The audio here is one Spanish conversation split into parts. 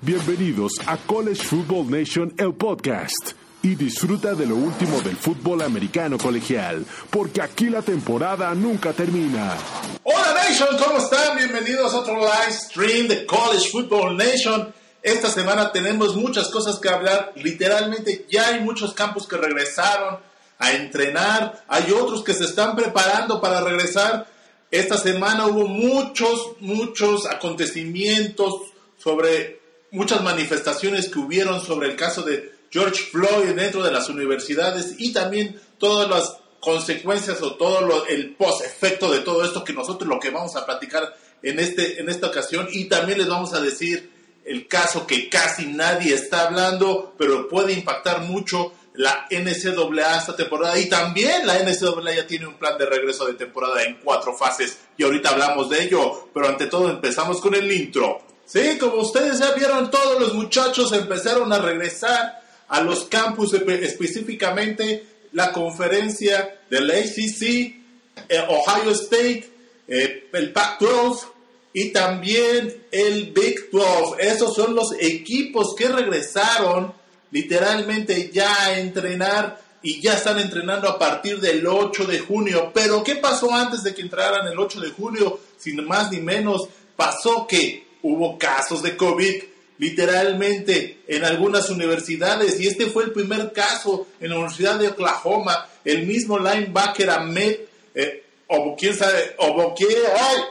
Bienvenidos a College Football Nation, el podcast. Y disfruta de lo último del fútbol americano colegial, porque aquí la temporada nunca termina. Hola Nation, ¿cómo están? Bienvenidos a otro live stream de College Football Nation. Esta semana tenemos muchas cosas que hablar. Literalmente ya hay muchos campos que regresaron a entrenar. Hay otros que se están preparando para regresar. Esta semana hubo muchos, muchos acontecimientos sobre muchas manifestaciones que hubieron sobre el caso de George Floyd dentro de las universidades y también todas las consecuencias o todo lo, el post-efecto de todo esto que nosotros lo que vamos a platicar en, este, en esta ocasión. Y también les vamos a decir el caso que casi nadie está hablando, pero puede impactar mucho la NCAA esta temporada. Y también la NCAA ya tiene un plan de regreso de temporada en cuatro fases. Y ahorita hablamos de ello, pero ante todo empezamos con el intro. Sí, como ustedes ya vieron, todos los muchachos empezaron a regresar a los campus, específicamente la conferencia del ACC, eh, Ohio State, eh, el Pac-12 y también el Big 12. Esos son los equipos que regresaron literalmente ya a entrenar y ya están entrenando a partir del 8 de junio. Pero ¿qué pasó antes de que entraran el 8 de junio? Sin más ni menos, pasó que hubo casos de COVID literalmente en algunas universidades y este fue el primer caso en la Universidad de Oklahoma, el mismo linebacker Ahmed, eh, o quién sabe, o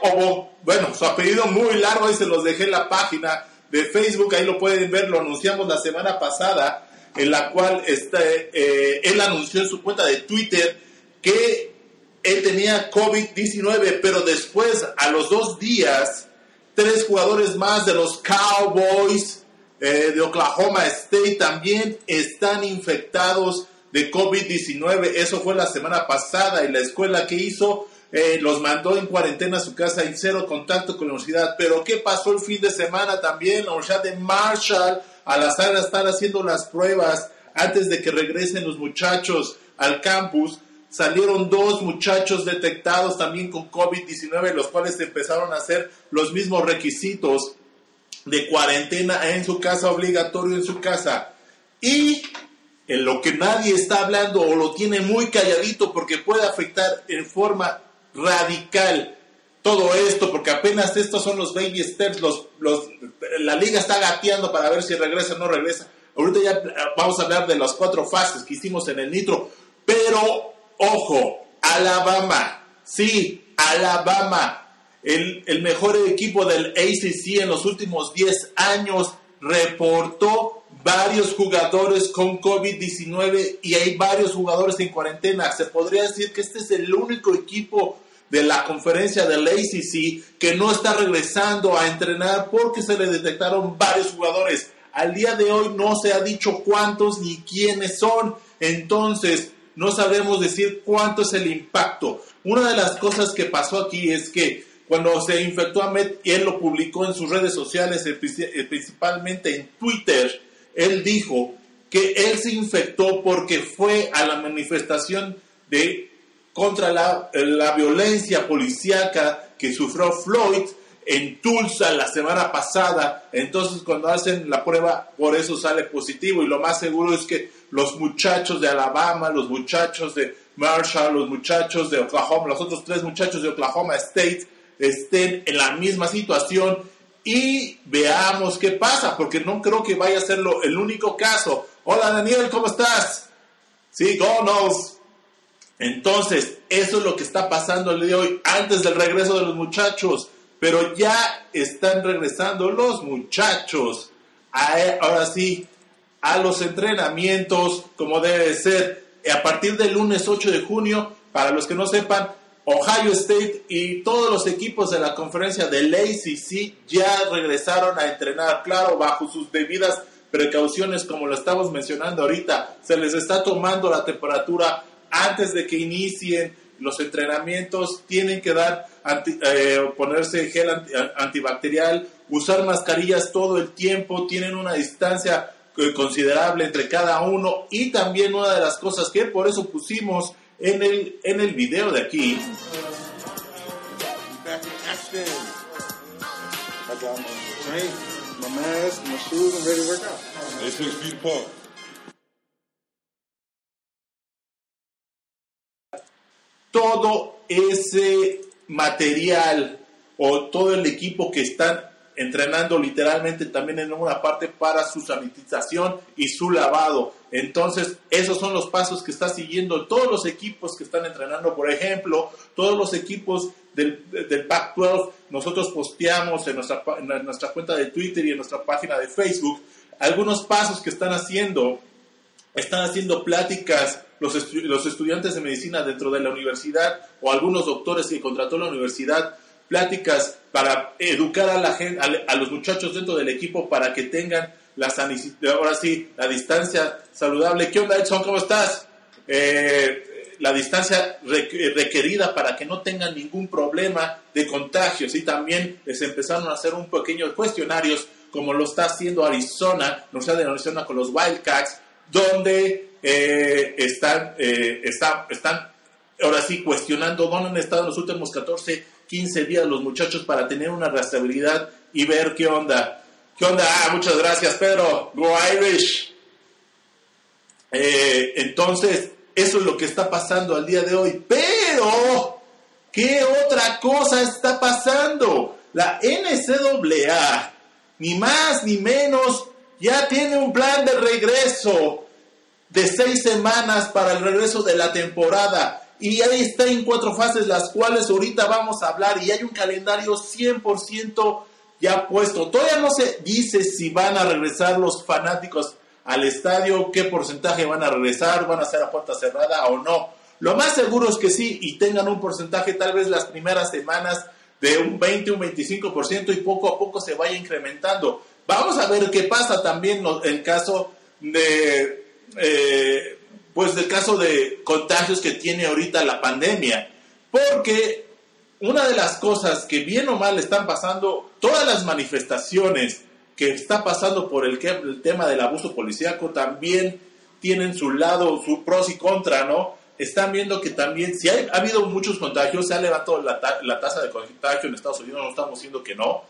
o, bueno, su apellido muy largo, ahí se los dejé en la página de Facebook, ahí lo pueden ver, lo anunciamos la semana pasada, en la cual está, eh, él anunció en su cuenta de Twitter que él tenía COVID-19, pero después, a los dos días, tres jugadores más de los Cowboys eh, de Oklahoma State también están infectados de COVID-19. Eso fue la semana pasada y la escuela que hizo eh, los mandó en cuarentena a su casa y cero contacto con la universidad. Pero ¿qué pasó el fin de semana también? La universidad de Marshall a la sala estar haciendo las pruebas antes de que regresen los muchachos al campus salieron dos muchachos detectados también con COVID-19, los cuales empezaron a hacer los mismos requisitos de cuarentena en su casa, obligatorio en su casa. Y en lo que nadie está hablando o lo tiene muy calladito porque puede afectar en forma radical todo esto, porque apenas estos son los baby steps, los, los, la liga está gateando para ver si regresa o no regresa. Ahorita ya vamos a hablar de las cuatro fases que hicimos en el nitro, pero Ojo, Alabama, sí, Alabama, el, el mejor equipo del ACC en los últimos 10 años, reportó varios jugadores con COVID-19 y hay varios jugadores en cuarentena. Se podría decir que este es el único equipo de la conferencia del ACC que no está regresando a entrenar porque se le detectaron varios jugadores. Al día de hoy no se ha dicho cuántos ni quiénes son. Entonces, no sabemos decir cuánto es el impacto. Una de las cosas que pasó aquí es que cuando se infectó a Met y él lo publicó en sus redes sociales, eh, eh, principalmente en Twitter, él dijo que él se infectó porque fue a la manifestación de contra la, la violencia policíaca que sufrió Floyd en Tulsa la semana pasada. Entonces, cuando hacen la prueba, por eso sale positivo. Y lo más seguro es que los muchachos de Alabama, los muchachos de Marshall, los muchachos de Oklahoma, los otros tres muchachos de Oklahoma State estén en la misma situación y veamos qué pasa, porque no creo que vaya a ser el único caso. Hola Daniel, ¿cómo estás? Sí, go knows. Entonces, eso es lo que está pasando el día de hoy, antes del regreso de los muchachos pero ya están regresando los muchachos. ahora sí, a los entrenamientos como debe ser. A partir del lunes 8 de junio, para los que no sepan, Ohio State y todos los equipos de la conferencia del ACC ya regresaron a entrenar, claro, bajo sus debidas precauciones, como lo estamos mencionando ahorita. Se les está tomando la temperatura antes de que inicien los entrenamientos, tienen que dar eh, ponerse gel antibacterial, usar mascarillas todo el tiempo, tienen una distancia eh, considerable entre cada uno. Y también una de las cosas que por eso pusimos en el, en el video de aquí. Todo ese material o todo el equipo que están entrenando literalmente también en una parte para su sanitización y su lavado. Entonces, esos son los pasos que está siguiendo todos los equipos que están entrenando. Por ejemplo, todos los equipos del, del Pac-12, nosotros posteamos en nuestra, en nuestra cuenta de Twitter y en nuestra página de Facebook algunos pasos que están haciendo. Están haciendo pláticas los, estu- los estudiantes de medicina dentro de la universidad o algunos doctores que contrató la universidad pláticas para educar a la gente, a, los muchachos dentro del equipo para que tengan la ahora sí, la distancia saludable. ¿Qué onda, Edson? ¿Cómo estás? Eh, la distancia requ- requerida para que no tengan ningún problema de contagios y también les empezaron a hacer un pequeño cuestionarios como lo está haciendo Arizona, Universidad de Arizona con los Wildcats, donde eh, están, eh, están, ahora sí cuestionando dónde han estado los últimos 14, 15 días los muchachos para tener una rastreabilidad y ver qué onda. ¿Qué onda? Ah, muchas gracias, Pedro. Go Irish. Eh, entonces, eso es lo que está pasando al día de hoy. Pero, ¿qué otra cosa está pasando? La NCAA, ni más ni menos, ya tiene un plan de regreso de seis semanas para el regreso de la temporada. Y ahí está en cuatro fases, las cuales ahorita vamos a hablar. Y hay un calendario 100% ya puesto. Todavía no se dice si van a regresar los fanáticos al estadio, qué porcentaje van a regresar, van a ser a puerta cerrada o no. Lo más seguro es que sí, y tengan un porcentaje tal vez las primeras semanas de un 20, un 25% y poco a poco se vaya incrementando. Vamos a ver qué pasa también en caso de, eh, pues del caso de contagios que tiene ahorita la pandemia. Porque una de las cosas que bien o mal están pasando, todas las manifestaciones que está pasando por el, tema del abuso policíaco también tienen su lado, su pros y contra, ¿no? Están viendo que también, si ha habido muchos contagios, se ha levantado la, la tasa de contagio en Estados Unidos, no estamos diciendo que no,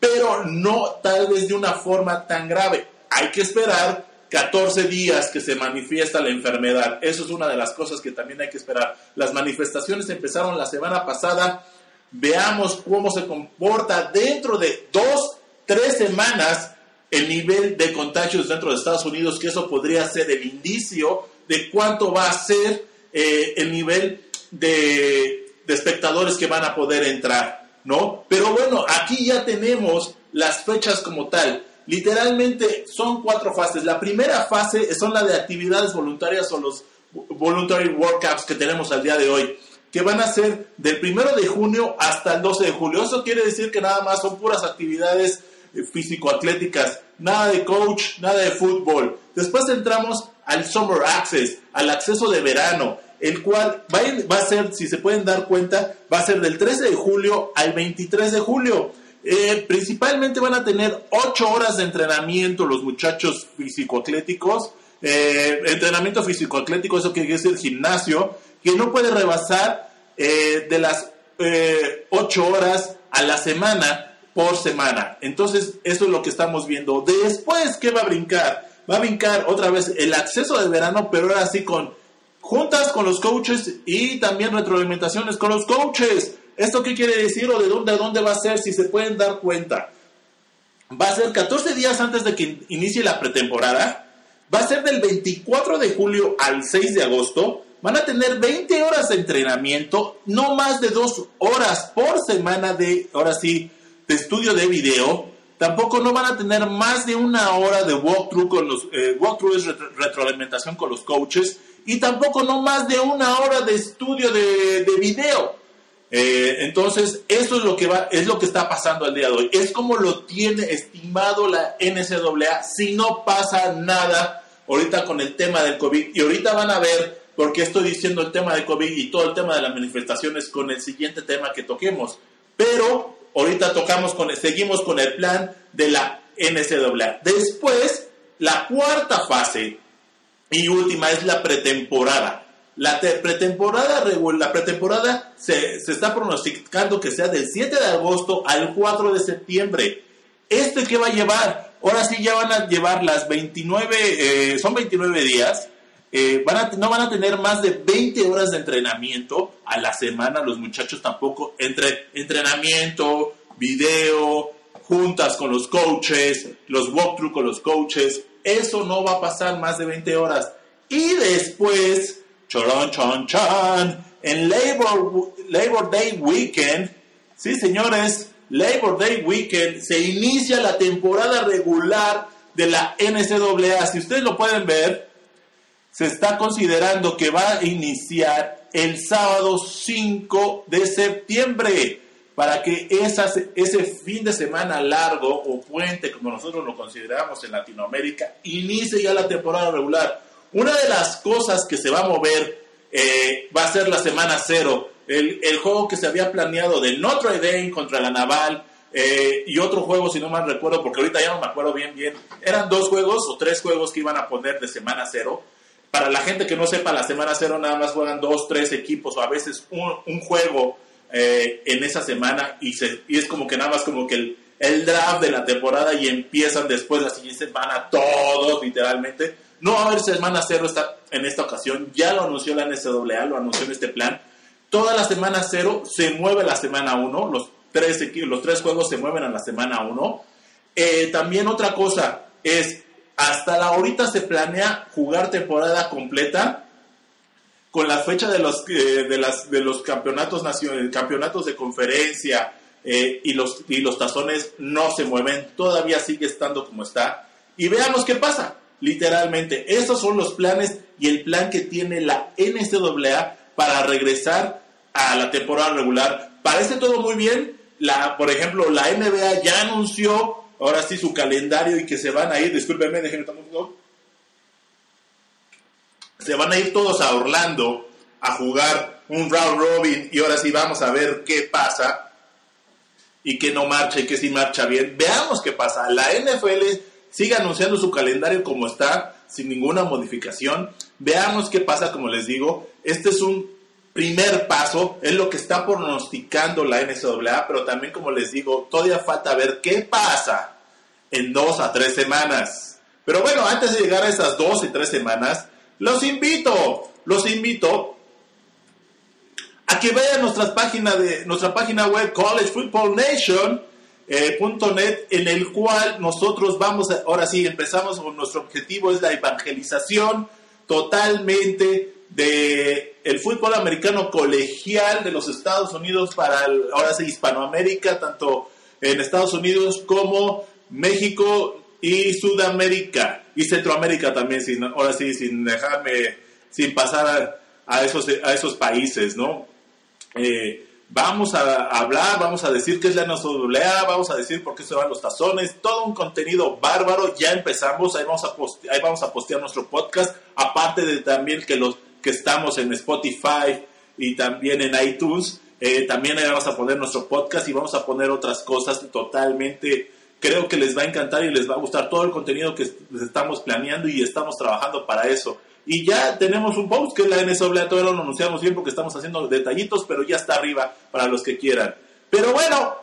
pero no tal vez de una forma tan grave. Hay que esperar 14 días que se manifiesta la enfermedad. Eso es una de las cosas que también hay que esperar. Las manifestaciones empezaron la semana pasada. Veamos cómo se comporta dentro de dos, tres semanas el nivel de contagios dentro de Estados Unidos, que eso podría ser el indicio de cuánto va a ser eh, el nivel de, de espectadores que van a poder entrar, ¿no? Pero bueno, aquí ya tenemos las fechas como tal. Literalmente son cuatro fases. La primera fase son la de actividades voluntarias o los voluntary workouts que tenemos al día de hoy, que van a ser del primero de junio hasta el 12 de julio. Eso quiere decir que nada más son puras actividades eh, físico-atléticas, nada de coach, nada de fútbol. Después entramos al Summer Access, al acceso de verano, el cual va a, ser, si se pueden dar cuenta, va a ser del 13 de julio al 23 de julio. Eh, principalmente van a tener 8 horas de entrenamiento los muchachos físico-atléticos. Eh, entrenamiento físico-atlético, eso quiere decir gimnasio, que no puede rebasar eh, de las 8 horas a la semana por semana. Entonces, eso es lo que estamos viendo. Después, ¿qué va a brincar? Va a brincar otra vez el acceso de verano, pero ahora sí con juntas con los coaches y también retroalimentaciones con los coaches. ¿Esto qué quiere decir o de dónde, de dónde va a ser? Si se pueden dar cuenta. Va a ser 14 días antes de que inicie la pretemporada. Va a ser del 24 de julio al 6 de agosto. Van a tener 20 horas de entrenamiento, no más de dos horas por semana de, ahora sí, de estudio de video. Tampoco no van a tener más de una hora de walkthrough con los eh, walkthrough es retro- retroalimentación con los coaches y tampoco no más de una hora de estudio de, de video. Eh, entonces, eso es lo que va, es lo que está pasando al día de hoy. Es como lo tiene estimado la NCAA si no pasa nada ahorita con el tema del COVID. Y ahorita van a ver por qué estoy diciendo el tema de COVID y todo el tema de las manifestaciones con el siguiente tema que toquemos. Pero ahorita tocamos con, seguimos con el plan de la NCAA. Después, la cuarta fase y última es la pretemporada. La te- pretemporada, la pretemporada se, se está pronosticando que sea del 7 de agosto al 4 de septiembre. ¿Este qué va a llevar? Ahora sí ya van a llevar las 29, eh, son 29 días, eh, van a, no van a tener más de 20 horas de entrenamiento a la semana, los muchachos tampoco, entre entrenamiento, video, juntas con los coaches, los walkthrough con los coaches, eso no va a pasar más de 20 horas. Y después, chorón, chon, chon, en Labor, Labor Day Weekend, sí señores, Labor Day Weekend se inicia la temporada regular de la NCAA. Si ustedes lo pueden ver, se está considerando que va a iniciar el sábado 5 de septiembre para que esas, ese fin de semana largo o puente, como nosotros lo consideramos en Latinoamérica, inicie ya la temporada regular. Una de las cosas que se va a mover eh, va a ser la semana cero. El, el, juego que se había planeado de Notre Dame contra la Naval eh, y otro juego, si no mal recuerdo, porque ahorita ya no me acuerdo bien, bien. Eran dos juegos o tres juegos que iban a poner de semana cero. Para la gente que no sepa, la semana cero nada más juegan dos, tres equipos o a veces un, un juego eh, en esa semana y, se, y es como que nada más como que el, el draft de la temporada y empiezan después la siguiente semana todos literalmente. No va a haber semana cero en esta ocasión, ya lo anunció la NCAA, lo anunció en este plan. Toda la semana cero se mueve la semana uno, los tres, los tres juegos se mueven a la semana uno. Eh, también otra cosa es, hasta la ahorita se planea jugar temporada completa con la fecha de los, eh, de los campeonatos, nacionales, campeonatos de conferencia eh, y, los, y los tazones no se mueven, todavía sigue estando como está. Y veamos qué pasa. Literalmente, esos son los planes y el plan que tiene la NCAA para regresar a la temporada regular. Parece todo muy bien. Por ejemplo, la NBA ya anunció ahora sí su calendario y que se van a ir, discúlpenme, déjenme tomar un se van a ir todos a Orlando a jugar un round robin y ahora sí vamos a ver qué pasa y qué no marcha y qué sí marcha bien. Veamos qué pasa. La NFL sigue anunciando su calendario como está, sin ninguna modificación. Veamos qué pasa, como les digo. Este es un primer paso, es lo que está pronosticando la NCAA, pero también, como les digo, todavía falta ver qué pasa en dos a tres semanas. Pero bueno, antes de llegar a esas dos y tres semanas, los invito, los invito a que vayan a nuestra página, de, nuestra página web collegefootballnation.net eh, en el cual nosotros vamos, a, ahora sí, empezamos con nuestro objetivo, es la evangelización totalmente de el fútbol americano colegial de los Estados Unidos para ahora sí Hispanoamérica, tanto en Estados Unidos como México, y Sudamérica y Centroamérica también, ahora sí, sin dejarme, sin pasar a, esos, a esos países, ¿no? Eh, vamos a hablar, vamos a decir qué es la NCAA, vamos a decir por qué se van los tazones, todo un contenido bárbaro, ya empezamos, ahí vamos a ahí vamos a postear nuestro podcast, aparte de también que los que estamos en Spotify y también en iTunes, eh, también ahí vamos a poner nuestro podcast y vamos a poner otras cosas totalmente Creo que les va a encantar y les va a gustar todo el contenido que estamos planeando y estamos trabajando para eso. Y ya tenemos un post que es la todavía no lo anunciamos bien porque estamos haciendo detallitos, pero ya está arriba para los que quieran. Pero bueno,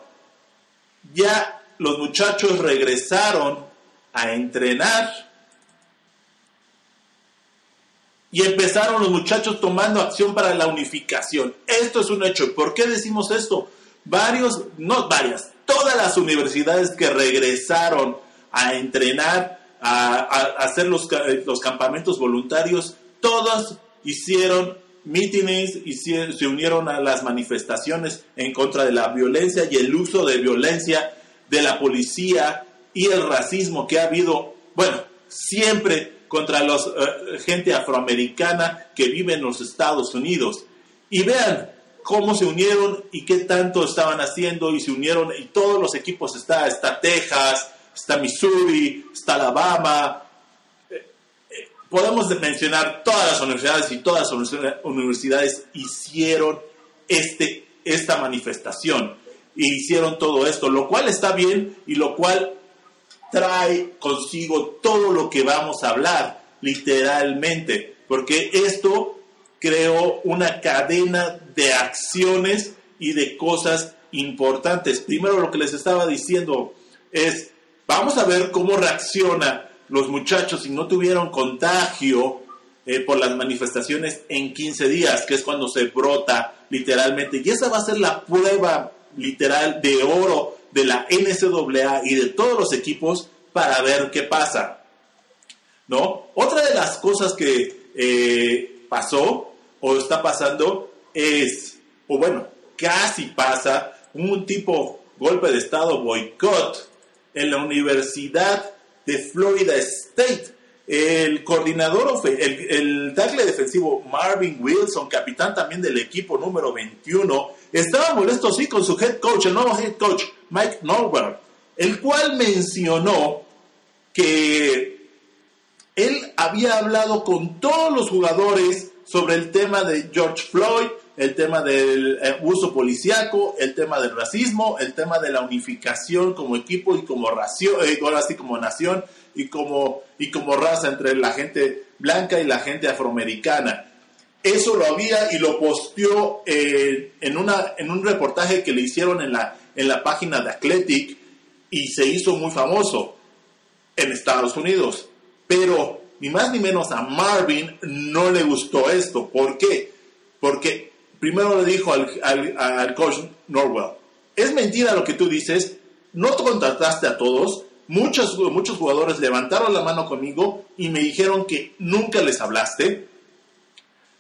ya los muchachos regresaron a entrenar y empezaron los muchachos tomando acción para la unificación. Esto es un hecho. ¿Por qué decimos esto? Varios, no varias, todas las universidades que regresaron a entrenar, a, hacer los, los, campamentos voluntarios, todas hicieron mítines y se, unieron a las manifestaciones en contra de la violencia y el uso de violencia de la policía y el racismo que ha habido, bueno, siempre contra la eh, gente afroamericana que vive en los Estados Unidos. Y vean, cómo se unieron y qué tanto estaban haciendo y se unieron y todos los equipos está, está Texas, está Missouri, está Alabama. Eh, eh, podemos mencionar todas las universidades y todas las universidades hicieron este, esta manifestación hicieron todo esto, lo cual está bien y lo cual trae consigo todo lo que vamos a hablar, literalmente, porque esto creó una cadena de acciones y de cosas importantes. Primero lo que les estaba diciendo es Vamos a ver cómo reacciona los muchachos si no tuvieron contagio eh, por las manifestaciones en 15 días, que es cuando se brota literalmente. Y esa va a ser la prueba literal de oro de la NCAA y de todos los equipos para ver qué pasa. ¿No? Otra de las cosas que eh, pasó o está pasando es, o bueno, casi pasa, un tipo golpe de estado boicot en la Universidad de Florida State. El coordinador, el, el tackle defensivo Marvin Wilson, capitán también del equipo número 21, estaba molesto sí con su head coach, el nuevo head coach, Mike Norwell, el cual mencionó que él había hablado con todos los jugadores sobre el tema de George Floyd, el tema del eh, uso policiaco, el tema del racismo, el tema de la unificación como equipo y como ración, eh, ahora sí como nación y como, y como raza entre la gente blanca y la gente afroamericana. Eso lo había y lo posteó eh, en, una, en un reportaje que le hicieron en la, en la página de Athletic y se hizo muy famoso en Estados Unidos. Pero ni más ni menos a Marvin no le gustó esto. ¿Por qué? Porque primero le dijo al, coach Norwell, es mentira lo que tú dices, no te contrataste a todos, muchos, muchos jugadores levantaron la mano conmigo y me dijeron que nunca les hablaste.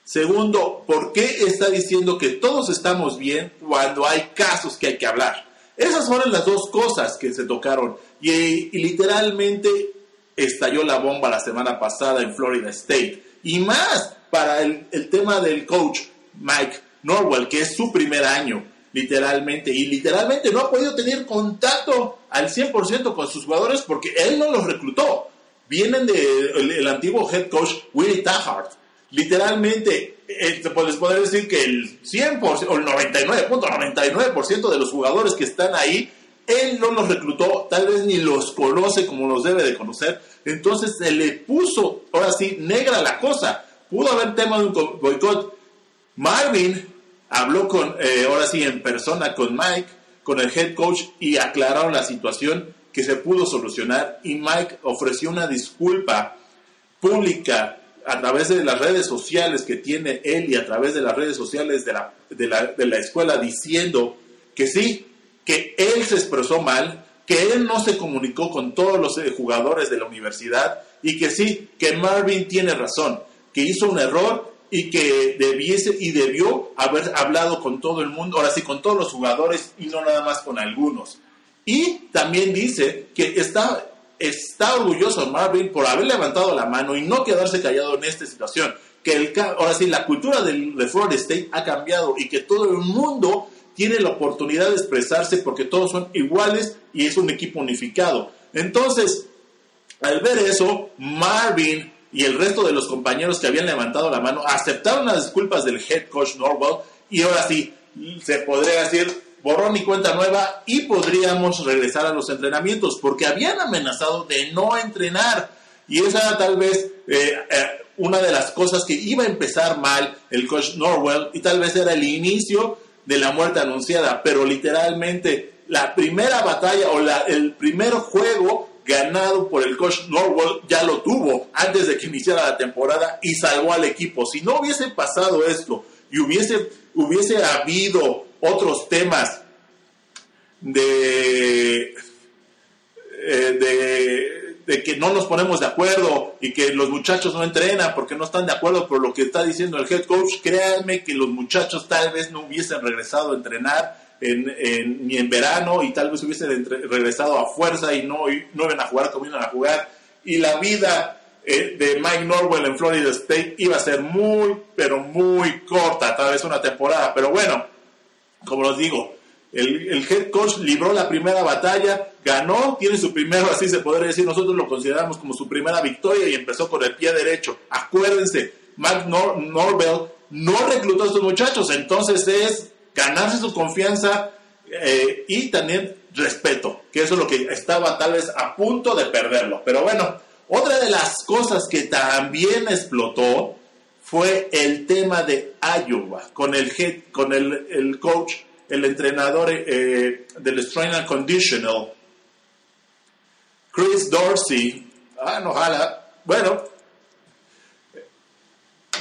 Segundo, ¿por qué está diciendo que todos estamos bien cuando hay casos que hay que hablar? Esas fueron las dos cosas que se tocaron y, literalmente estalló la bomba la semana pasada en Florida State. Y más para el tema del coach Mike Norwell, que es su primer año, literalmente, y literalmente no ha podido tener contacto al 100% con sus jugadores porque él no los reclutó. Vienen del de, el, antiguo head coach Willie Tahart. Literalmente, pues les podría decir que el 100% o el 99.99% de los jugadores que están ahí, él no los reclutó, tal vez ni los conoce como los debe de conocer. Entonces se le puso, ahora sí, negra la cosa. Pudo haber tema de un boicot. Marvin habló con, eh, ahora sí, en persona con Mike, con el head coach, y aclararon la situación que se pudo solucionar. Y Mike ofreció una disculpa pública a través de las redes sociales que tiene él y a través de las redes sociales de la, de la, de la escuela diciendo que sí, que él se expresó mal, que él no se comunicó con todos los eh, jugadores de la universidad y que sí, que Marvin tiene razón, que hizo un error y que debiese y debió haber hablado con todo el mundo, ahora sí, con todos los jugadores y no nada más con algunos. Y también dice que está, está orgulloso Marvin por haber levantado la mano y no quedarse callado en esta situación. Que ahora sí, la cultura del, de Florida State ha cambiado y que todo el mundo tiene la oportunidad de expresarse porque todos son iguales y es un equipo unificado. Entonces, al ver eso, Marvin y el resto de los compañeros que habían levantado la mano aceptaron las disculpas del head coach Norwell y ahora sí, se podría decir borrón y cuenta nueva y podríamos regresar a los entrenamientos porque habían amenazado de no entrenar. Y esa tal vez eh, eh, una de las cosas que iba a empezar mal el coach Norwell y tal vez era el inicio de la muerte anunciada, pero literalmente la primera batalla o el primer juego ganado por el coach Norwell ya lo tuvo antes de que iniciara la temporada y salvó al equipo. Si no hubiese pasado esto y hubiese, hubiese habido otros temas de, eh, que no nos ponemos de acuerdo y que los muchachos no entrenan porque no están de acuerdo por lo que está diciendo el head coach, créanme que los muchachos tal vez no hubiesen regresado a entrenar en, ni en verano y tal vez hubiesen regresado a fuerza y no, y no iban a jugar como iban a jugar. Y la vida eh, de Mike Norwell en Florida State iba a ser muy, pero muy corta, tal vez una temporada. Pero bueno, como los digo, el, el, head coach libró la primera batalla, ganó, tiene su primero, así se podría decir, nosotros lo consideramos como su primera victoria y empezó con el pie derecho. Acuérdense, Mike Nor Norvell no reclutó a estos muchachos, entonces es ganarse su confianza eh, y también respeto, que eso es lo que estaba tal vez a punto de perderlo. Pero bueno, otra de las cosas que también explotó fue el tema de Iowa, con el, head, con el, el coach, el entrenador eh, del Strength and Conditional, Chris Dorsey, ah, no bueno,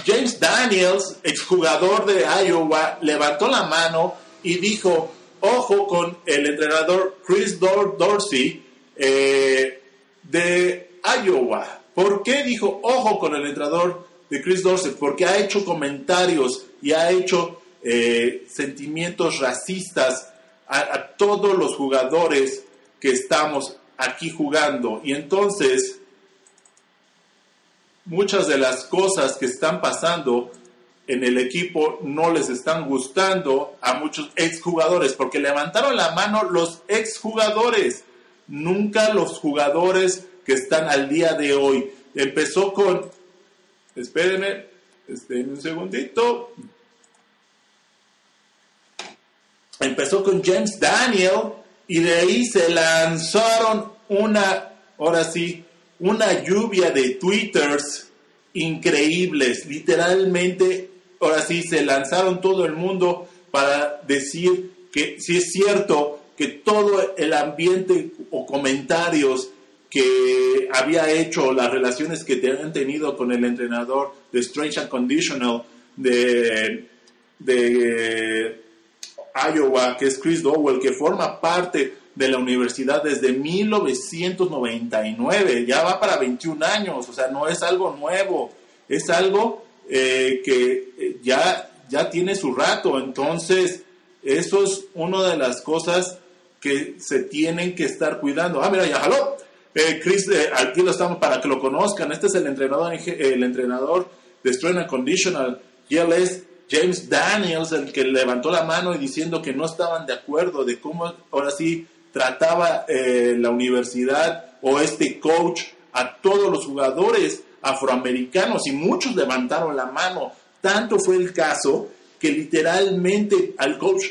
James Daniels, exjugador de Iowa, levantó la mano y dijo, ojo con el entrenador Chris Dorsey eh, de Iowa. ¿Por qué dijo, ojo con el entrenador de Chris Dorsey? Porque ha hecho comentarios y ha hecho eh, sentimientos racistas a todos los jugadores que estamos aquí jugando. Y entonces muchas de las cosas que están pasando en el equipo no les están gustando a muchos exjugadores, porque levantaron la mano los exjugadores, nunca los jugadores que están al día de hoy. Empezó con, espérenme, espérenme un segundito. Empezó con James Daniel y de ahí se lanzaron una, ahora sí, una lluvia de twitters increíbles. Literalmente, ahora sí, se lanzaron todo el mundo para decir que si es cierto que todo el ambiente o comentarios que había hecho, las relaciones que han tenido con el entrenador de Strange and Conditional de, de Iowa, que es Chris Dowell, que forma parte de la universidad desde 1999, ya va para 21 años, o sea, no es algo nuevo, es algo eh, que eh, ya, ya tiene su rato, entonces eso es una de las cosas que se tienen que estar cuidando. Ah, mira, ya jaló. Eh, Chris, aquí lo estamos para que lo conozcan. Este es el entrenador, el entrenador de Strength and Conditional. Y él es James Daniels, el que levantó la mano y diciendo que no estaban de acuerdo de cómo ahora sí trataba eh, la universidad o este coach a todos los jugadores afroamericanos y muchos levantaron la mano. Tanto fue el caso que literalmente al coach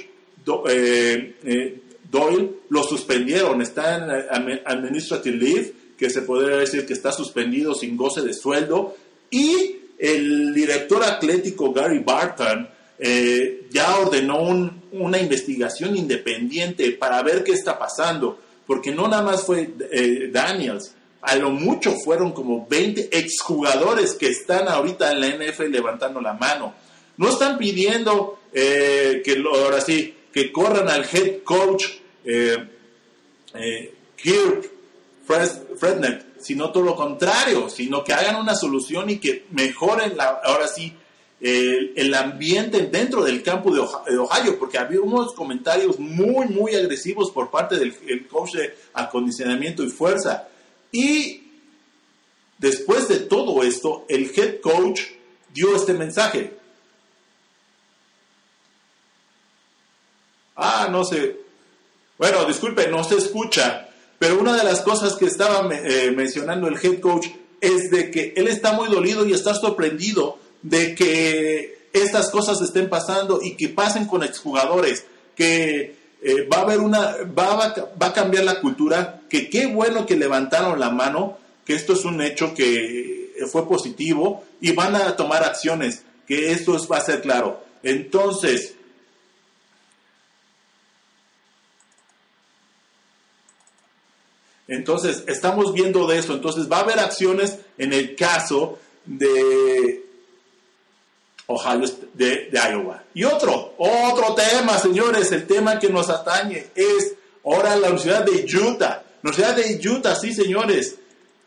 eh, eh, Doyle lo suspendieron. Está en administrative leave, que se podría decir que está suspendido sin goce de sueldo. Y el director atlético Gary Barton eh, ya ordenó una investigación independiente para ver qué está pasando, porque no nada más fue eh, Daniels, a lo mucho fueron como 20 exjugadores que están ahorita en la NFL levantando la mano. No están pidiendo eh, que ahora sí, que corran al head coach Kirk Fredneck, sino todo lo contrario, sino que hagan una solución y que mejoren la, ahora sí el, ambiente dentro del campo de Ohio, porque había unos comentarios muy, muy agresivos por parte del coach de acondicionamiento y fuerza. Y después de todo esto, el head coach dio este mensaje. Ah, no sé. Bueno, disculpe, no se escucha. Pero una de las cosas que estaba eh, mencionando el head coach es de que él está muy dolido y está sorprendido de que estas cosas estén pasando y que pasen con exjugadores, que eh, va a haber una, va, va, a cambiar la cultura, que qué bueno que levantaron la mano, que esto es un hecho que fue positivo y van a tomar acciones, que esto va a ser claro. Entonces, entonces estamos viendo de eso, entonces va a haber acciones en el caso de Ohio, de, Iowa. Y otro, otro tema, señores, el tema que nos atañe es ahora la Universidad de Utah. Universidad de Utah, sí, señores.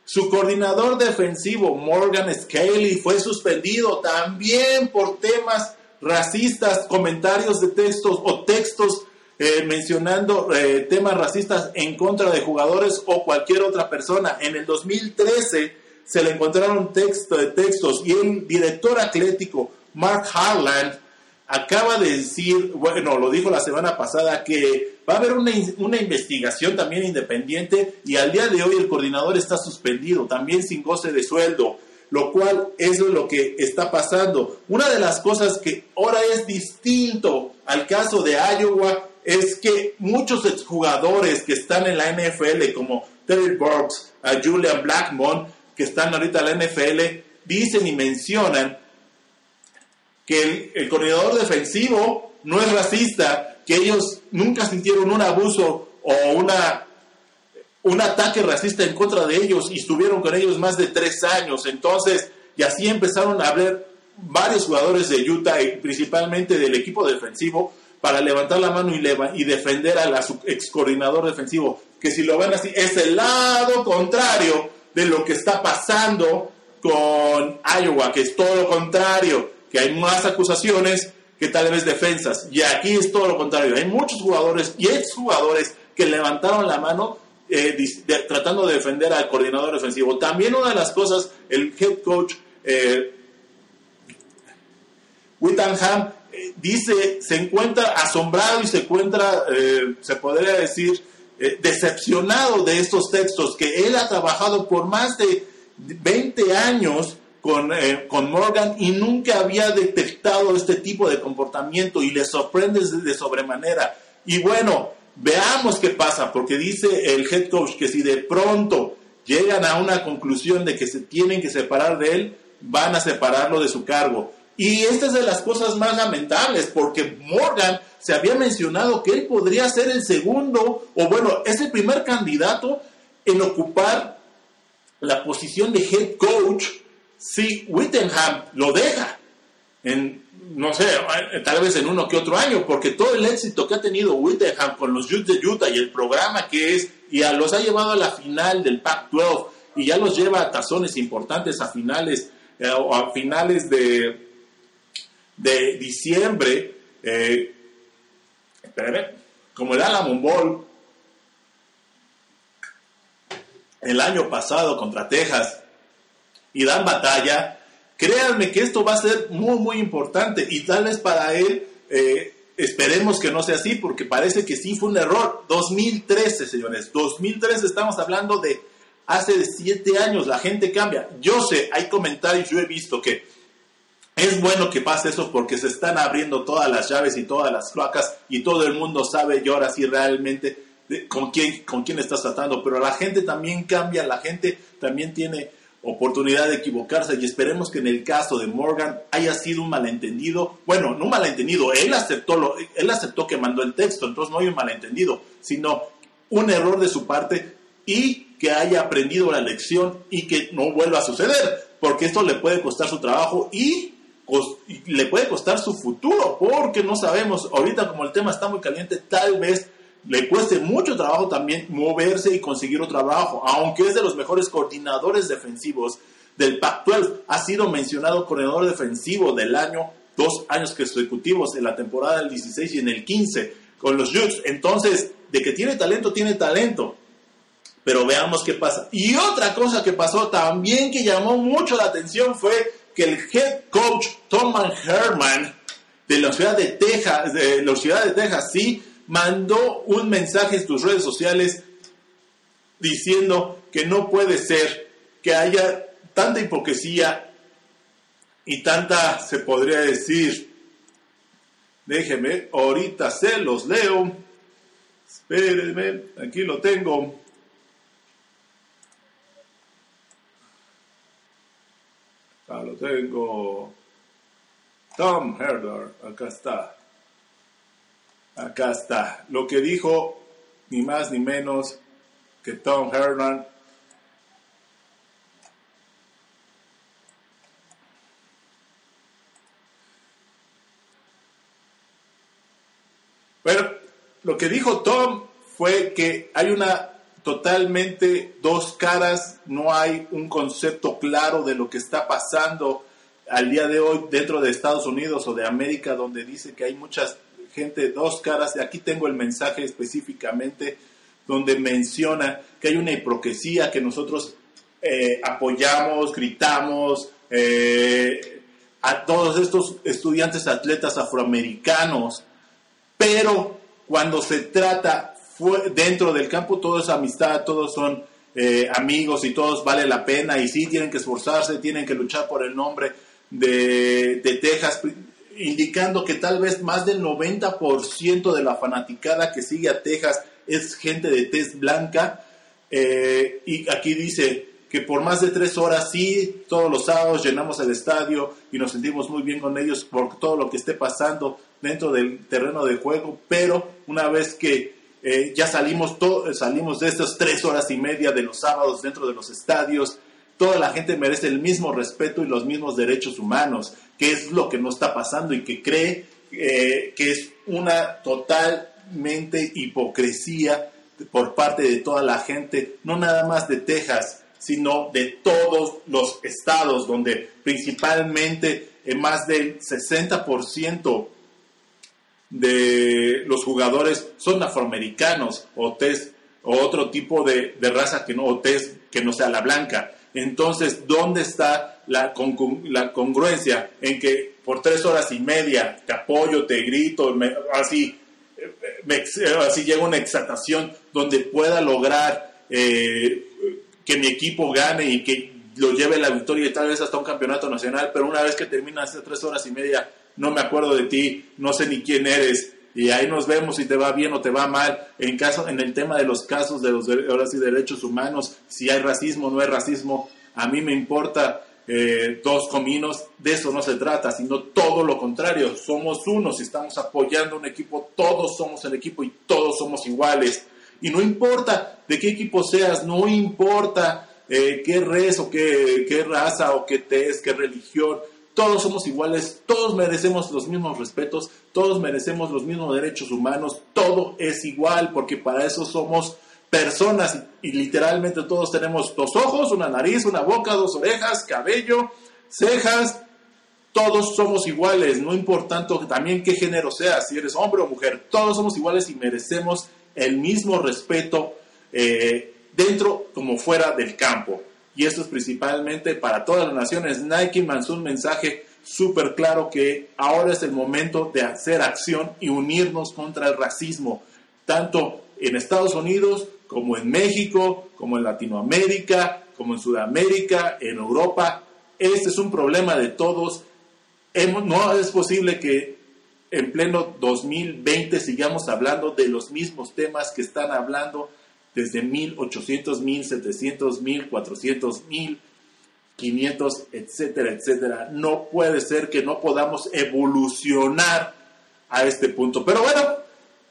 Su coordinador defensivo, Morgan Scaly, fue suspendido también por temas racistas, comentarios de textos o textos eh, mencionando eh, temas racistas en contra de jugadores o cualquier otra persona. En el 2013 se le encontraron texto textos y el director atlético Mark Harland acaba de decir, bueno, lo dijo la semana pasada, que va a haber una, investigación también independiente y al día de hoy el coordinador está suspendido, también sin goce de sueldo, lo cual es lo que está pasando. Una de las cosas que ahora es distinto al caso de Iowa es que muchos exjugadores que están en la NFL, como Terry Burks, Julian Blackmon, que están ahorita en la NFL, dicen y mencionan que el, coordinador defensivo no es racista, que ellos nunca sintieron un abuso o una un ataque racista en contra de ellos y estuvieron con ellos más de tres años. Entonces, y así empezaron a hablar varios jugadores de Utah, principalmente del equipo defensivo, para levantar la mano y, y defender a su ex coordinador defensivo, que si lo ven así, es el lado contrario de lo que está pasando con Iowa, que es todo lo contrario, que hay más acusaciones que tal vez defensas. Y aquí es todo lo contrario, hay muchos jugadores y ex jugadores que levantaron la mano eh, tratando de defender al coordinador defensivo. También una de las cosas, el head coach eh, dice, se encuentra asombrado y se encuentra, eh, se podría decir, decepcionado de estos textos, que él ha trabajado por más de 20 años con, con, Morgan y nunca había detectado este tipo de comportamiento y le sorprende de sobremanera. Y bueno, Veamos qué pasa, porque dice el head coach que si de pronto llegan a una conclusión de que se tienen que separar de él, van a separarlo de su cargo. Y esta es de las cosas más lamentables, porque Morgan se había mencionado que él podría ser el segundo, o bueno, es el primer candidato en ocupar la posición de head coach si Whittenham lo deja en no sé, tal vez en uno que otro año, porque todo el éxito que ha tenido Whiteham con los Utes de Utah y el programa que es, y a los ha llevado a la final del Pac-12 y ya los lleva a tazones importantes a finales eh, a finales de, de diciembre, eh, como el Alamo Bowl el año pasado contra Texas y dan batalla Créanme que esto va a ser muy, muy importante y tal vez para él eh, esperemos que no sea así porque parece que sí fue un error. 2013, señores, 2013 estamos hablando de hace siete años, la gente cambia. Yo sé, hay comentarios, yo he visto que es bueno que pase eso porque se están abriendo todas las llaves y todas las cloacas y todo el mundo sabe y ahora sí realmente con quién, con quién estás tratando, pero la gente también cambia, la gente también tiene oportunidad de equivocarse y esperemos que en el caso de Morgan haya sido un malentendido. Bueno, no un malentendido, él aceptó, lo, él aceptó que mandó el texto, entonces no hay un malentendido, sino un error de su parte y que haya aprendido la lección y que no vuelva a suceder, porque esto le puede costar su trabajo y, y le puede costar su futuro, porque no sabemos, ahorita como el tema está muy caliente, tal vez le cueste mucho trabajo también moverse y conseguir otro trabajo, aunque es de los mejores coordinadores defensivos del Pac-12. Ha sido mencionado coordinador defensivo del año, dos años consecutivos, en la temporada del 16 y en el 15 con los Jukes. Entonces, de que tiene talento, tiene talento. Pero veamos qué pasa. Y otra cosa que pasó también que llamó mucho la atención fue que el head coach Thomas Herman de la ciudad de Texas, de la ciudad de Texas, sí, mandó un mensaje en tus redes sociales diciendo que no puede ser que haya tanta hipocresía y tanta, se podría decir, déjeme, ahorita se los leo, espérenme, aquí lo tengo. Acá lo tengo. Tom Herder, acá está. Acá está. Lo que dijo ni más ni menos que Tom Herman. Bueno, lo que dijo Tom fue que hay una totalmente dos caras, no hay un concepto claro de lo que está pasando al día de hoy dentro de Estados Unidos o de América, donde dice que hay muchas gente dos caras. Aquí tengo el mensaje específicamente donde menciona que hay una hipocresía, que nosotros eh, apoyamos, gritamos eh, a todos estos estudiantes atletas afroamericanos, pero cuando se trata dentro del campo todo es amistad, todos son eh, amigos y todos vale la pena y sí tienen que esforzarse, tienen que luchar por el nombre de, de Texas indicando que tal vez más del 90% de la fanaticada que sigue a Texas es gente de tez blanca. Eh, y aquí dice que por más de tres horas, sí, todos los sábados llenamos el estadio y nos sentimos muy bien con ellos por todo lo que esté pasando dentro del terreno de juego, pero una vez que eh, ya salimos, salimos de estas tres horas y media de los sábados dentro de los estadios, toda la gente merece el mismo respeto y los mismos derechos humanos, que es lo que no está pasando y que cree eh, que es una totalmente hipocresía por parte de toda la gente, no nada más de Texas, sino de todos los estados, donde principalmente en más del 60% de los jugadores son afroamericanos o, o otro tipo de, raza que no, o que no sea la blanca. Entonces, ¿dónde está la, la congruencia en que por tres horas y media te apoyo, te grito, así, así llega una exaltación donde pueda lograr eh, que mi equipo gane y que lo lleve la victoria y tal vez hasta un campeonato nacional, pero una vez que termina esas tres horas y media, no me acuerdo de ti, no sé ni quién eres, y ahí nos vemos si te va bien o te va mal. En caso, en el tema de los casos de los ahora sí, derechos humanos, si hay racismo o no hay racismo, a mí me importa eh, dos cominos, de eso no se trata, sino todo lo contrario, somos uno, si estamos apoyando un equipo, todos somos el equipo y todos somos iguales. Y no importa de qué equipo seas, no importa eh, qué res o qué, raza o qué test, qué religión, todos somos iguales, todos merecemos los mismos respetos, todos merecemos los mismos derechos humanos, todo es igual porque para eso somos personas. Y, literalmente todos tenemos dos ojos, una nariz, una boca, dos orejas, cabello, cejas, todos somos iguales, no importando también qué género seas, si eres hombre o mujer, todos somos iguales y merecemos el mismo respeto eh, dentro como fuera del campo y esto es principalmente para todas las naciones. Nike lanzó un mensaje súper claro que ahora es el momento de hacer acción y unirnos contra el racismo, tanto en Estados Unidos como en México, como en Latinoamérica, como en Sudamérica, en Europa. Este es un problema de todos. No es posible que en pleno 2020 sigamos hablando de los mismos temas que están hablando desde 1800, 1700, 1400, 1500, etcétera, etcétera. No puede ser que no podamos evolucionar a este punto. Pero bueno,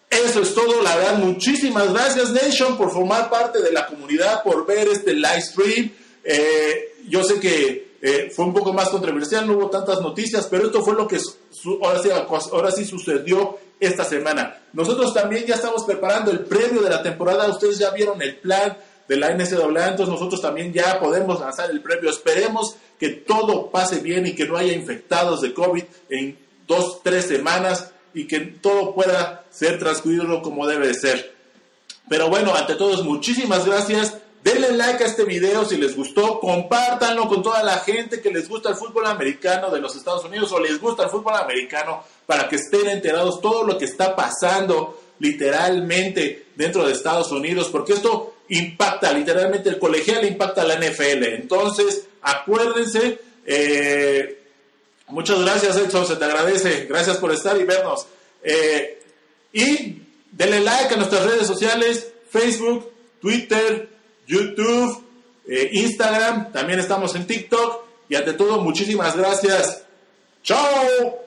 eso es todo. La verdad, muchísimas gracias, Nation, por formar parte de la comunidad, por ver este live stream. Eh, yo sé que eh, fue un poco más controversial, no hubo tantas noticias, pero esto fue lo que ahora sí, sucedió esta semana. Nosotros también ya estamos preparando el previo de la temporada. Ustedes ya vieron el plan de la NCAA, entonces nosotros también ya podemos lanzar el previo. Esperemos que todo pase bien y que no haya infectados de COVID en dos, tres semanas y que todo pueda ser transcurrido como debe de ser. Pero bueno, ante todos, muchísimas gracias. Denle like a este video si les gustó, compártanlo con toda la gente que les gusta el fútbol americano de los Estados Unidos o les gusta el fútbol americano para que estén enterados todo lo que está pasando literalmente dentro de Estados Unidos, porque esto impacta literalmente el colegial, impacta la NFL. Entonces, acuérdense, eh, muchas gracias Edson, se te agradece, gracias por estar y vernos. Eh, y denle like a nuestras redes sociales, Facebook, Twitter, YouTube, eh, Instagram, también estamos en TikTok. Y ante todo, muchísimas gracias. ¡Chao!